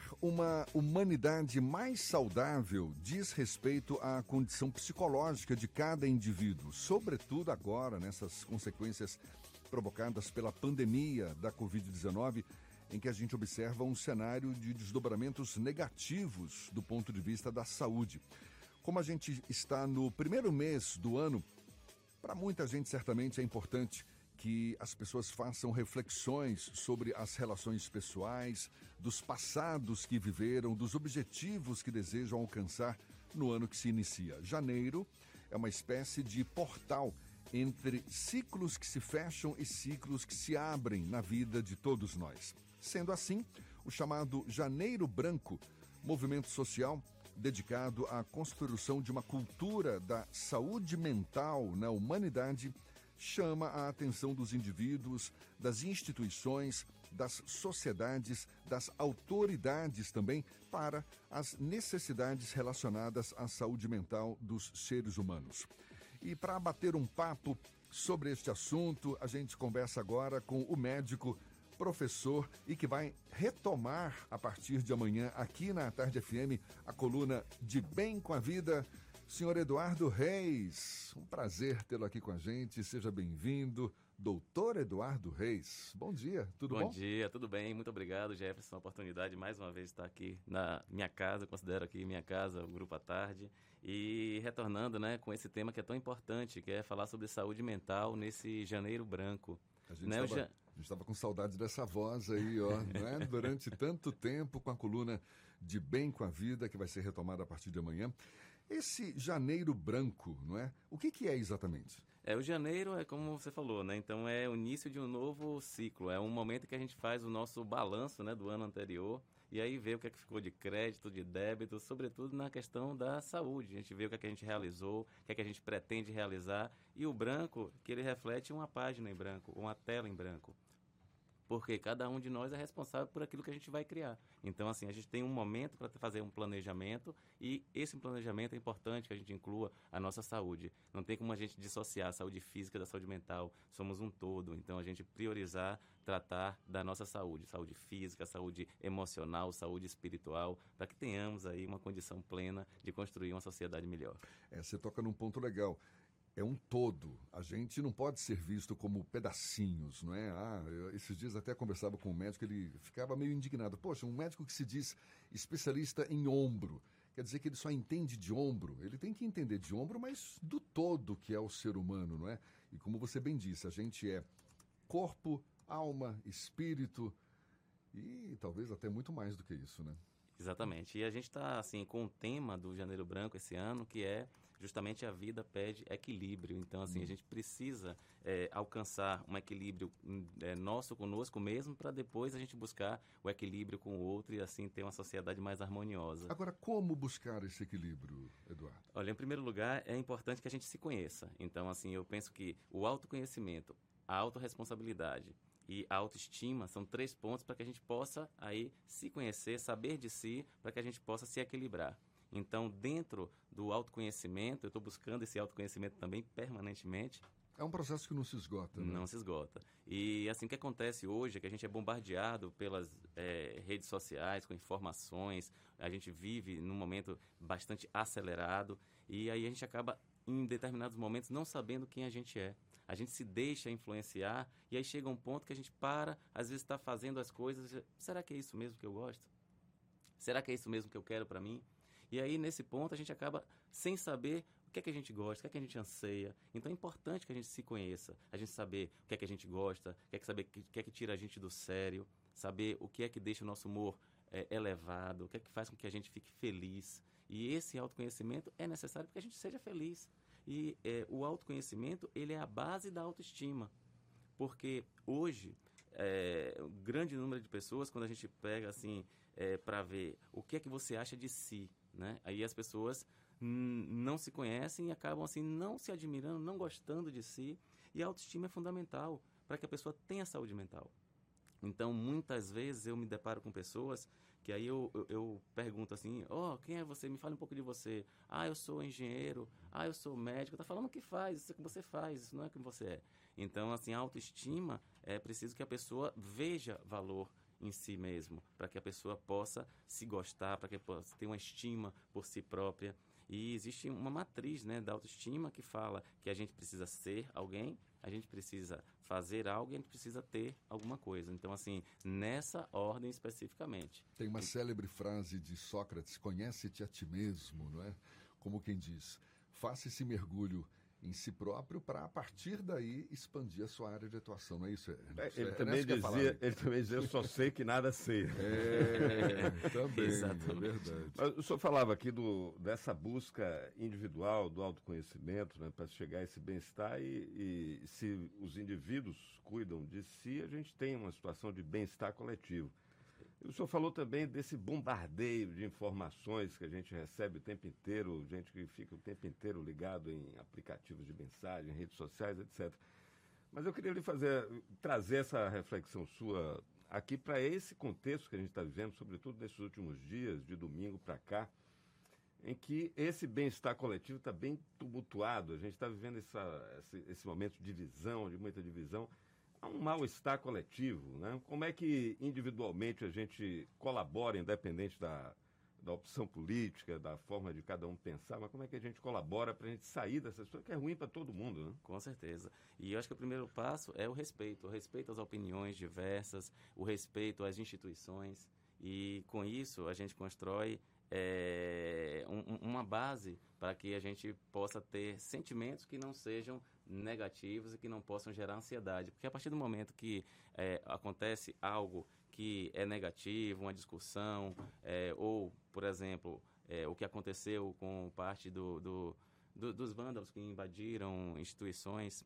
Ter uma humanidade mais saudável diz respeito à condição psicológica de cada indivíduo, sobretudo agora, nessas consequências provocadas pela pandemia da Covid-19, em que a gente observa um cenário de desdobramentos negativos do ponto de vista da saúde. Como a gente está no primeiro mês do ano, para muita gente certamente é importante que as pessoas façam reflexões sobre as relações pessoais, dos passados que viveram, dos objetivos que desejam alcançar no ano que se inicia. Janeiro é uma espécie de portal entre ciclos que se fecham e ciclos que se abrem na vida de todos nós. Sendo assim, o chamado Janeiro Branco, movimento social dedicado à construção de uma cultura da saúde mental na humanidade, chama a atenção dos indivíduos, das instituições, das sociedades, das autoridades também para as necessidades relacionadas à saúde mental dos seres humanos. E para bater um papo sobre este assunto, a gente conversa agora com o médico professor e que vai retomar a partir de amanhã aqui na Tarde FM a coluna de Bem com a Vida Senhor Eduardo Reis, um prazer tê-lo aqui com a gente. Seja bem-vindo, doutor Eduardo Reis. Bom dia, tudo bom? Bom dia, tudo bem. Muito obrigado, Jefferson, a oportunidade mais uma vez de estar aqui na minha casa, considero aqui minha casa, o Grupo à Tarde, e retornando né, com esse tema que é tão importante, que é falar sobre saúde mental nesse janeiro branco. A gente né? estava com saudades dessa voz aí, ó, né? Durante tanto tempo com a coluna de Bem com a Vida, que vai ser retomada a partir de amanhã. Esse janeiro branco, não é? O que, que é exatamente? É, o janeiro é como você falou, né? Então é o início de um novo ciclo. É um momento que a gente faz o nosso balanço né, do ano anterior e aí vê o que, é que ficou de crédito, de débito, sobretudo na questão da saúde. A gente vê o que, é que a gente realizou, o que, é que a gente pretende realizar. E o branco, que ele reflete uma página em branco, uma tela em branco porque cada um de nós é responsável por aquilo que a gente vai criar. Então, assim, a gente tem um momento para fazer um planejamento e esse planejamento é importante que a gente inclua a nossa saúde. Não tem como a gente dissociar a saúde física da saúde mental. Somos um todo. Então, a gente priorizar tratar da nossa saúde, saúde física, saúde emocional, saúde espiritual, para que tenhamos aí uma condição plena de construir uma sociedade melhor. É, você toca num ponto legal é um todo. A gente não pode ser visto como pedacinhos, não é? Ah, eu, esses dias até conversava com um médico, ele ficava meio indignado. Poxa, um médico que se diz especialista em ombro, quer dizer que ele só entende de ombro. Ele tem que entender de ombro, mas do todo que é o ser humano, não é? E como você bem disse, a gente é corpo, alma, espírito e talvez até muito mais do que isso, né? Exatamente. E a gente está assim com o tema do Janeiro Branco esse ano, que é justamente a vida pede equilíbrio. Então, assim, a gente precisa é, alcançar um equilíbrio hum, é, nosso conosco mesmo, para depois a gente buscar o equilíbrio com o outro e assim ter uma sociedade mais harmoniosa. Agora, como buscar esse equilíbrio, Eduardo? Olha, em primeiro lugar, é importante que a gente se conheça. Então, assim, eu penso que o autoconhecimento, a autorresponsabilidade e autoestima são três pontos para que a gente possa aí se conhecer, saber de si, para que a gente possa se equilibrar. Então, dentro do autoconhecimento, eu estou buscando esse autoconhecimento também permanentemente. É um processo que não se esgota, né? Não se esgota. E assim, o que acontece hoje é que a gente é bombardeado pelas é, redes sociais, com informações, a gente vive num momento bastante acelerado e aí a gente acaba em determinados momentos não sabendo quem a gente é. A gente se deixa influenciar e aí chega um ponto que a gente para, às vezes está fazendo as coisas, será que é isso mesmo que eu gosto? Será que é isso mesmo que eu quero para mim? E aí, nesse ponto, a gente acaba sem saber o que é que a gente gosta, o que é que a gente anseia. Então é importante que a gente se conheça, a gente saber o que é que a gente gosta, o que é que saber o que é que tira a gente do sério, saber o que é que deixa o nosso humor é, elevado, o que é que faz com que a gente fique feliz. E esse autoconhecimento é necessário para que a gente seja feliz. E é, o autoconhecimento, ele é a base da autoestima. Porque hoje, é, um grande número de pessoas, quando a gente pega assim, é, para ver o que é que você acha de si, né? Aí as pessoas não se conhecem e acabam assim não se admirando, não gostando de si. E a autoestima é fundamental para que a pessoa tenha saúde mental. Então, muitas vezes eu me deparo com pessoas que aí eu, eu, eu pergunto assim, ó, oh, quem é você? Me fale um pouco de você. Ah, eu sou engenheiro. Ah, eu sou médico. Tá falando o que faz, isso é que você faz, isso não é o que você é. Então, assim, a autoestima é preciso que a pessoa veja valor em si mesmo, para que a pessoa possa se gostar, para que possa ter uma estima por si própria. E existe uma matriz né, da autoestima que fala que a gente precisa ser alguém, a gente precisa fazer algo e a gente precisa ter alguma coisa. Então, assim, nessa ordem especificamente. Tem uma célebre frase de Sócrates: conhece-te a ti mesmo, não é? Como quem diz, faça esse mergulho em si próprio para a partir daí expandir a sua área de atuação, não é isso? É, ele, é, também dizia, ele também dizia, eu só sei que nada sei. É, também, é verdade. Mas o senhor falava aqui do, dessa busca individual do autoconhecimento, né, para chegar a esse bem-estar e, e se os indivíduos cuidam de si, a gente tem uma situação de bem-estar coletivo. O senhor falou também desse bombardeio de informações que a gente recebe o tempo inteiro, gente que fica o tempo inteiro ligado em aplicativos de mensagem, redes sociais, etc. Mas eu queria lhe fazer, trazer essa reflexão sua aqui para esse contexto que a gente está vivendo, sobretudo nesses últimos dias, de domingo para cá, em que esse bem-estar coletivo está bem tumultuado. A gente está vivendo essa, esse, esse momento de divisão, de muita divisão há um mal-estar coletivo, né? Como é que individualmente a gente colabora, independente da, da opção política, da forma de cada um pensar, mas como é que a gente colabora para a gente sair dessa situação que é ruim para todo mundo, né? Com certeza. E eu acho que o primeiro passo é o respeito, o respeito às opiniões diversas, o respeito às instituições. E com isso a gente constrói é, um, uma base para que a gente possa ter sentimentos que não sejam negativos e que não possam gerar ansiedade. Porque a partir do momento que é, acontece algo que é negativo, uma discussão, é, ou, por exemplo, é, o que aconteceu com parte do, do, do, dos vândalos que invadiram instituições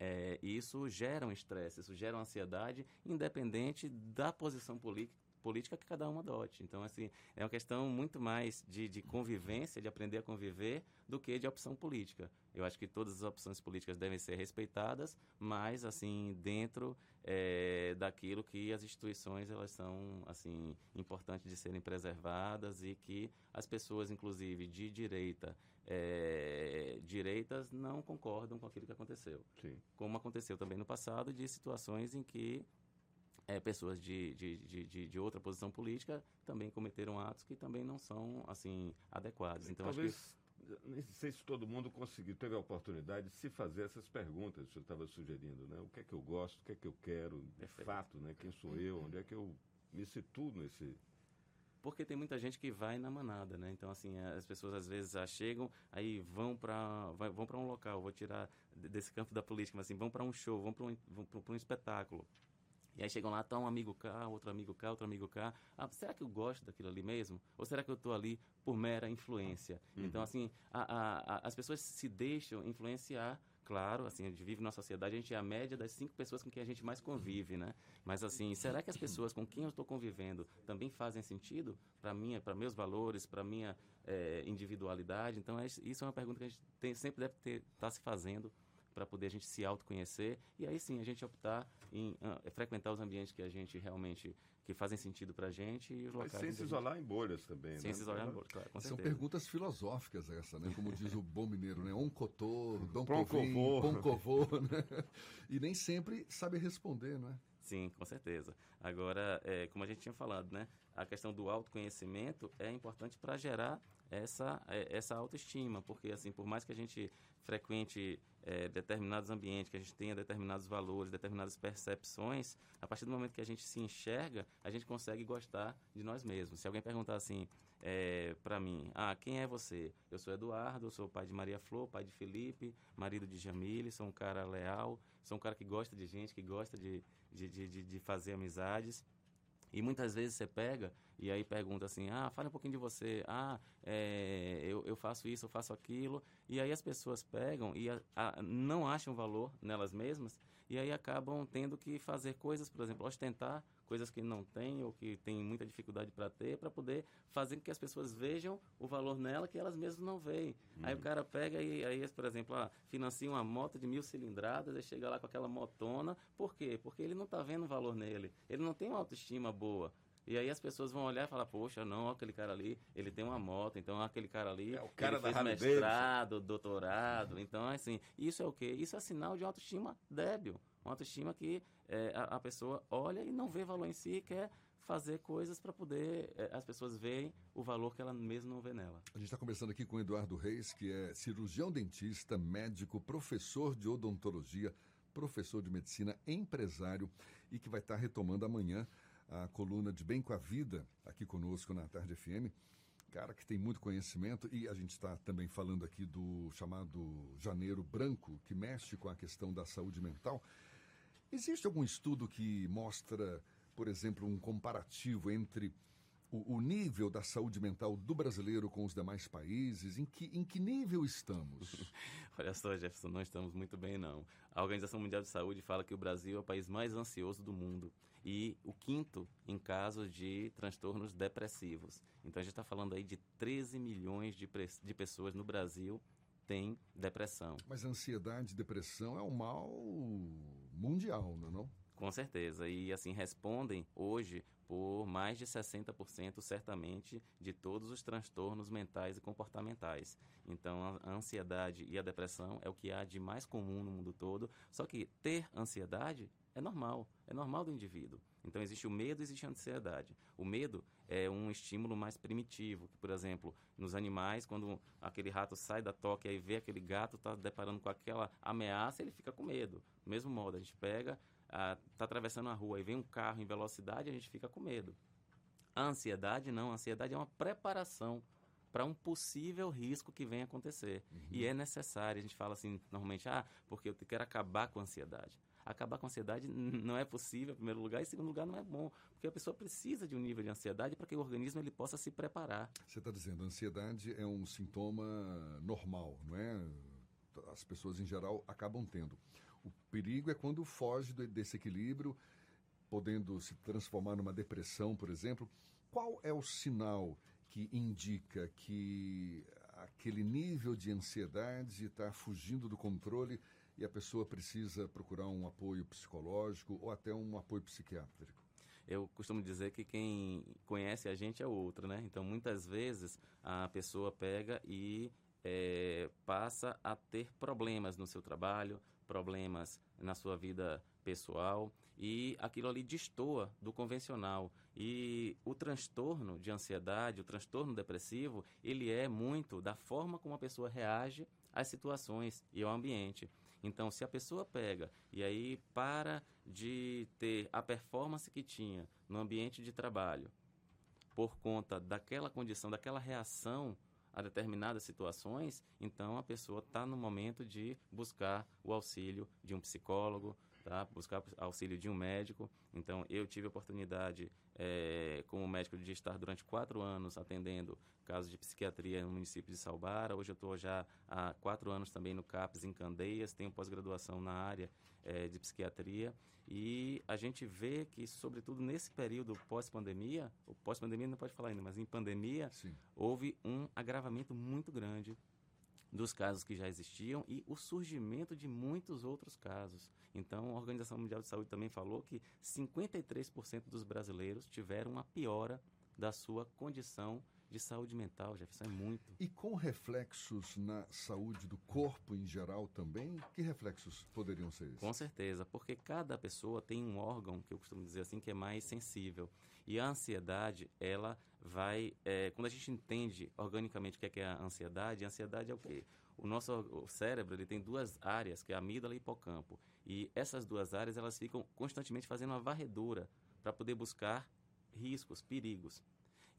é, isso gera um estresse, isso gera uma ansiedade, independente da posição política, política que cada um adote. Então, assim, é uma questão muito mais de, de convivência, de aprender a conviver, do que de opção política. Eu acho que todas as opções políticas devem ser respeitadas, mas, assim, dentro é, daquilo que as instituições, elas são, assim, importantes de serem preservadas e que as pessoas, inclusive, de direita, é, direitas, não concordam com aquilo que aconteceu. Sim. Como aconteceu também no passado, de situações em que é, pessoas de, de, de, de, outra posição política também cometeram atos que também não são assim adequados. Então Talvez, acho que... nem sei se todo mundo conseguiu, teve a oportunidade de se fazer essas perguntas que o senhor estava sugerindo, né? O que é que eu gosto, o que é que eu quero, de Perfeito. fato, né? Quem sou eu, onde é que eu me situo nesse porque tem muita gente que vai na manada, né? Então assim, as pessoas às vezes já chegam, aí vão para vão para um local, vou tirar desse campo da política, mas assim, vão para um show, vão para um, vão um espetáculo. E aí chegam lá, tá um amigo cá, outro amigo cá, outro amigo cá. Ah, será que eu gosto daquilo ali mesmo? Ou será que eu estou ali por mera influência? Uhum. Então, assim, a, a, a, as pessoas se deixam influenciar claro, assim, a gente vive na sociedade, a gente é a média das cinco pessoas com quem a gente mais convive, né? Mas assim, será que as pessoas com quem eu estou convivendo também fazem sentido para minha, para meus valores, para minha é, individualidade? Então, é, isso é uma pergunta que a gente tem, sempre deve estar tá se fazendo para poder a gente se autoconhecer e aí sim a gente optar em uh, frequentar os ambientes que a gente realmente que fazem sentido para a gente e os locais. Mas sem se isolar gente... em bolhas também, sem né? se isolar em bolhas, claro, São certeza. perguntas filosóficas essa, né? Como diz o bom mineiro, né? Oncotô, Dom Covô, Poncovô, né? E nem sempre sabe responder, não é? Sim, com certeza. Agora, é, como a gente tinha falado, né? A questão do autoconhecimento é importante para gerar essa, é, essa autoestima, porque assim, por mais que a gente frequente é, determinados ambientes, que a gente tenha determinados valores, determinadas percepções, a partir do momento que a gente se enxerga, a gente consegue gostar de nós mesmos. Se alguém perguntar assim é, para mim, ah, quem é você? Eu sou Eduardo, eu sou pai de Maria Flor, pai de Felipe, marido de Jamile, sou um cara leal, sou um cara que gosta de gente, que gosta de, de, de, de fazer amizades. E muitas vezes você pega e aí pergunta assim, ah, fala um pouquinho de você, ah, é, eu, eu faço isso, eu faço aquilo. E aí as pessoas pegam e a, a, não acham valor nelas mesmas e aí acabam tendo que fazer coisas, por exemplo, ostentar coisas que não têm ou que têm muita dificuldade para ter, para poder fazer com que as pessoas vejam o valor nela que elas mesmas não veem. Uhum. Aí o cara pega e, aí, por exemplo, ah, financia uma moto de mil cilindradas e chega lá com aquela motona. Por quê? Porque ele não está vendo valor nele. Ele não tem uma autoestima boa. E aí as pessoas vão olhar e falar, poxa, não, aquele cara ali, ele tem uma moto, então aquele cara ali, é o cara ele fez mestrado, doutorado, então assim, isso é o quê? Isso é sinal de autoestima débil. Uma autoestima que é, a, a, pessoa olha e não vê valor em si e quer fazer coisas para poder é, as pessoas verem o valor que ela mesma não vê nela. A gente está conversando aqui com o Eduardo Reis, que é cirurgião dentista, médico, professor de odontologia, professor de medicina, empresário e que vai estar tá retomando amanhã a coluna de Bem com a Vida aqui conosco na Tarde FM. Cara que tem muito conhecimento e a gente está também falando aqui do chamado Janeiro Branco, que mexe com a questão da saúde mental. Existe algum estudo que mostra, por exemplo, um comparativo entre o, o, nível da saúde mental do brasileiro com os demais países? Em que, em que nível estamos? Olha só, Jefferson, não estamos muito bem, não. A Organização Mundial de Saúde fala que o Brasil é o país mais ansioso do mundo e o quinto em casos de transtornos depressivos. Então, a gente está falando aí de 13 milhões de, de pessoas no Brasil têm depressão. Mas ansiedade e depressão é um mal mundial, não é não? Com certeza. E assim respondem hoje por mais de 60% certamente de todos os transtornos mentais e comportamentais. Então a ansiedade e a depressão é o que há de mais comum no mundo todo. Só que ter ansiedade é normal, é normal do indivíduo. Então existe o medo, existe a ansiedade. O medo é um estímulo mais primitivo, por exemplo, nos animais, quando aquele rato sai da toca e vê aquele gato está deparando com aquela ameaça, ele fica com medo. Do mesmo modo, a gente pega está atravessando a rua e vem um carro em velocidade, a gente fica com medo. A ansiedade não, a ansiedade é uma preparação para um possível risco que venha acontecer. Uhum. E é necessário, a gente fala assim normalmente, ah, porque eu quero acabar com a ansiedade. Acabar com a ansiedade não é possível, em primeiro lugar, e em segundo lugar, não é bom, porque a pessoa precisa de um nível de ansiedade para que o organismo ele possa se preparar. Você está dizendo, a ansiedade é um sintoma normal, não é? As pessoas em geral acabam tendo. O perigo é quando foge desse equilíbrio, podendo se transformar numa depressão, por exemplo. Qual é o sinal que indica que aquele nível de ansiedade está fugindo do controle e a pessoa precisa procurar um apoio psicológico ou até um apoio psiquiátrico? eu costumo dizer que quem conhece a gente é o outro, né? Então, muitas vezes a pessoa pega e é, passa a ter problemas no seu trabalho, problemas na sua vida pessoal e aquilo ali destoa do convencional. E o transtorno de ansiedade, o transtorno depressivo, ele é muito da forma como a pessoa reage às situações e ao ambiente. Então, se a pessoa pega e aí para de ter a performance que tinha no ambiente de trabalho por conta daquela condição, daquela reação a determinadas situações, então a pessoa está no momento de buscar o auxílio de um psicólogo, tá? buscar auxílio de um médico. Então, eu tive a oportunidade, é, como médico, de estar durante quatro anos atendendo casos de psiquiatria no município de Salbara. Hoje eu estou já há quatro anos também no CAPES em Candeias, tenho pós-graduação na área é, de psiquiatria. E a gente vê que, sobretudo nesse período pós-pandemia, o pós-pandemia não pode falar ainda, mas em pandemia, Sim. houve um agravamento muito grande dos casos que já existiam e o surgimento de muitos outros casos. Então, a Organização Mundial de Saúde também falou que 53% dos brasileiros tiveram uma piora da sua condição de saúde mental, Jefferson, é muito. E com reflexos na saúde do corpo em geral também, que reflexos poderiam ser esses? Com certeza, porque cada pessoa tem um órgão, que eu costumo dizer assim, que é mais sensível. E a ansiedade, ela vai... É, quando a gente entende organicamente o que é, que é a ansiedade, a ansiedade é o quê? O nosso o cérebro ele tem duas áreas, que é a amígdala e hipocampo. E essas duas áreas, elas ficam constantemente fazendo uma varredura para poder buscar riscos, perigos.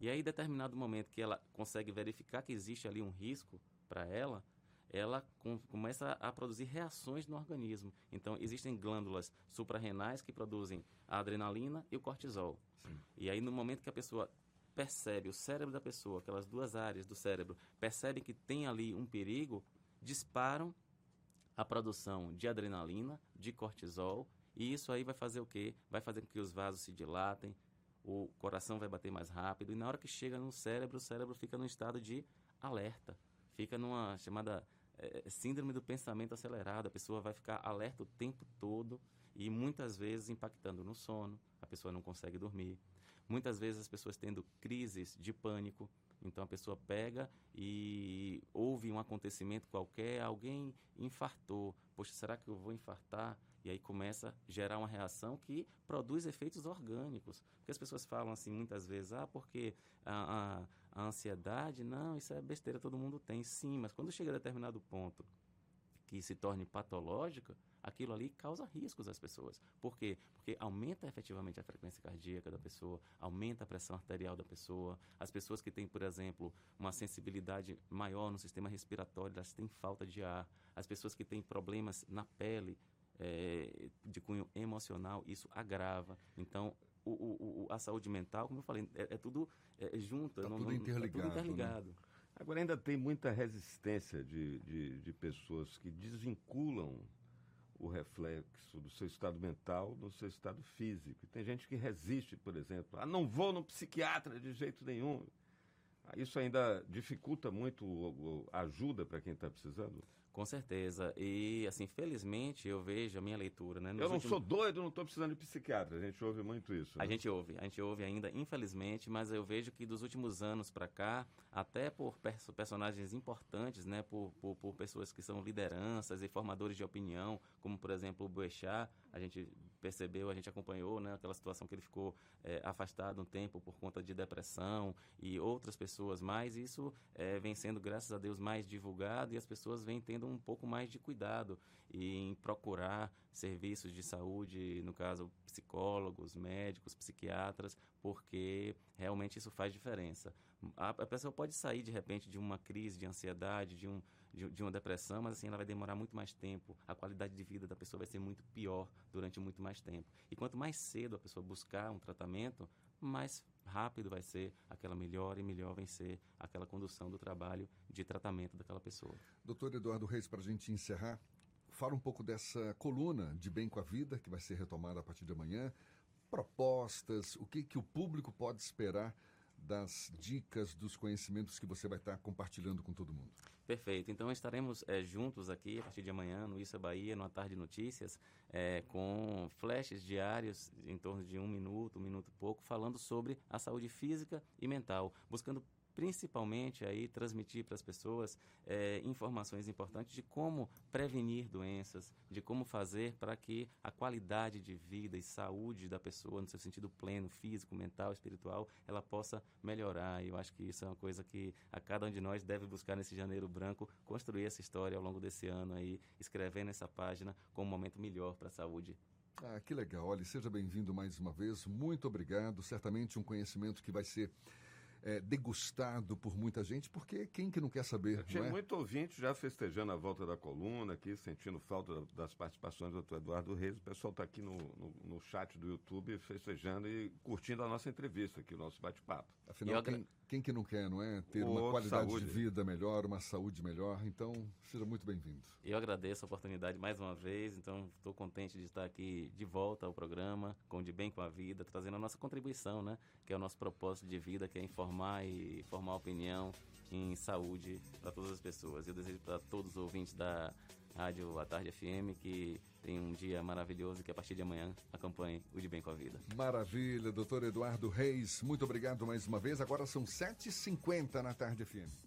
E aí, em determinado momento que ela consegue verificar que existe ali um risco para ela, ela com, começa a produzir reações no organismo. Então, existem glândulas suprarrenais que produzem a adrenalina e o cortisol. Sim. E aí, no momento que a pessoa percebe, o cérebro da pessoa, aquelas duas áreas do cérebro, percebe que tem ali um perigo, disparam a produção de adrenalina, de cortisol, e isso aí vai fazer o quê? Vai fazer com que os vasos se dilatem, o coração vai bater mais rápido e na hora que chega no cérebro, o cérebro fica num estado de alerta, fica numa chamada é, síndrome do pensamento acelerado, a pessoa vai ficar alerta o tempo todo e muitas vezes impactando no sono, a pessoa não consegue dormir. Muitas vezes as pessoas tendo crises de pânico, então a pessoa pega e ouve um acontecimento qualquer, alguém infartou. Poxa, será que eu vou infartar? E aí começa a gerar uma reação que produz efeitos orgânicos. Porque as pessoas falam assim muitas vezes, ah, porque a, a, a ansiedade, não, isso é besteira, todo mundo tem. Sim, mas quando chega a determinado ponto que se torne patológica, aquilo ali causa riscos às pessoas. Por quê? Porque aumenta efetivamente a frequência cardíaca da pessoa, aumenta a pressão arterial da pessoa. As pessoas que têm, por exemplo, uma sensibilidade maior no sistema respiratório, elas têm falta de ar. As pessoas que têm problemas na pele, é, de cunho emocional, isso agrava. Então, o, o, o, a saúde mental, como eu falei, é, é tudo é, junto. Está tudo interligado. Tá tudo interligado. Né? Agora, ainda tem muita resistência de, de, de pessoas que desvinculam o reflexo do seu estado mental no seu estado físico. Tem gente que resiste, por exemplo. Ah, não vou no psiquiatra de jeito nenhum. Ah, isso ainda dificulta muito a ajuda para quem está precisando? Com certeza. E, assim, felizmente eu vejo a minha leitura, né? Nos eu não últimos... sou doido, não estou precisando de psiquiatra. A gente ouve muito isso. Né? A gente ouve, a gente ouve ainda, infelizmente, mas eu vejo que dos últimos anos para cá, até por perso personagens importantes, né? Por, por, por, pessoas que são lideranças e formadores de opinião, como, por exemplo, o Boechat, a gente percebeu, a gente acompanhou, né? Aquela situação que ele ficou é, afastado um tempo por conta de depressão e outras pessoas mais. Isso é, vem sendo, graças a Deus, mais divulgado e as pessoas vêm tendo tendo um pouco mais de cuidado em procurar serviços de saúde, no caso psicólogos, médicos, psiquiatras, porque realmente isso faz diferença. A, a pessoa pode sair de repente de uma crise de ansiedade, de, um, de, de, uma depressão, mas assim ela vai demorar muito mais tempo. A qualidade de vida da pessoa vai ser muito pior durante muito mais tempo. E quanto mais cedo a pessoa buscar um tratamento, mais rápido vai ser aquela melhor e melhor vai ser aquela condução do trabalho de tratamento daquela pessoa. Doutor Eduardo Reis, para a gente encerrar, fala um pouco dessa coluna de Bem com a Vida, que vai ser retomada a partir de amanhã. Propostas, o que, que o público pode esperar das dicas, dos conhecimentos que você vai estar compartilhando com todo mundo. Perfeito. Então estaremos é, juntos aqui a partir de amanhã no Isso é Bahia, no Tarde Notícias, é, com flashes diários em torno de um minuto, um minuto e pouco, falando sobre a saúde física e mental, buscando principalmente aí transmitir para as pessoas é, informações importantes de como prevenir doenças, de como fazer para que a qualidade de vida e saúde da pessoa, no seu sentido pleno, físico, mental, espiritual, ela possa melhorar. E eu acho que isso é uma coisa que a cada um de nós deve buscar nesse janeiro branco, construir essa história ao longo desse ano aí, escrevendo essa página com um momento melhor para a saúde ah, que legal. Olha, seja bem-vindo mais uma vez. Muito obrigado. Certamente um conhecimento que vai ser é, degustado por muita gente, porque quem que não quer saber? Tinha é? muito ouvinte já festejando a volta da coluna aqui, sentindo falta das participações do doutor Eduardo Reis. O pessoal está aqui no, no, no, chat do YouTube festejando e curtindo a nossa entrevista aqui, o nosso bate-papo. Afinal, quem, quem, que não quer, não é? Ter uma qualidade saúde. de vida melhor, uma saúde melhor. Então, seja muito bem-vindo. Eu agradeço a oportunidade mais uma vez, então estou contente de estar aqui de volta ao programa, com De Bem com a Vida, trazendo a nossa contribuição, né? Que é o nosso propósito de vida, que é informar informar e formar opinião em saúde para todas as pessoas. Eu desejo para todos os ouvintes da Rádio A Tarde FM que tenham um dia maravilhoso e que a partir de amanhã acompanhem o De Bem com a Vida. Maravilha, doutor Eduardo Reis, muito obrigado mais uma vez. Agora são 7h50 na Tarde FM.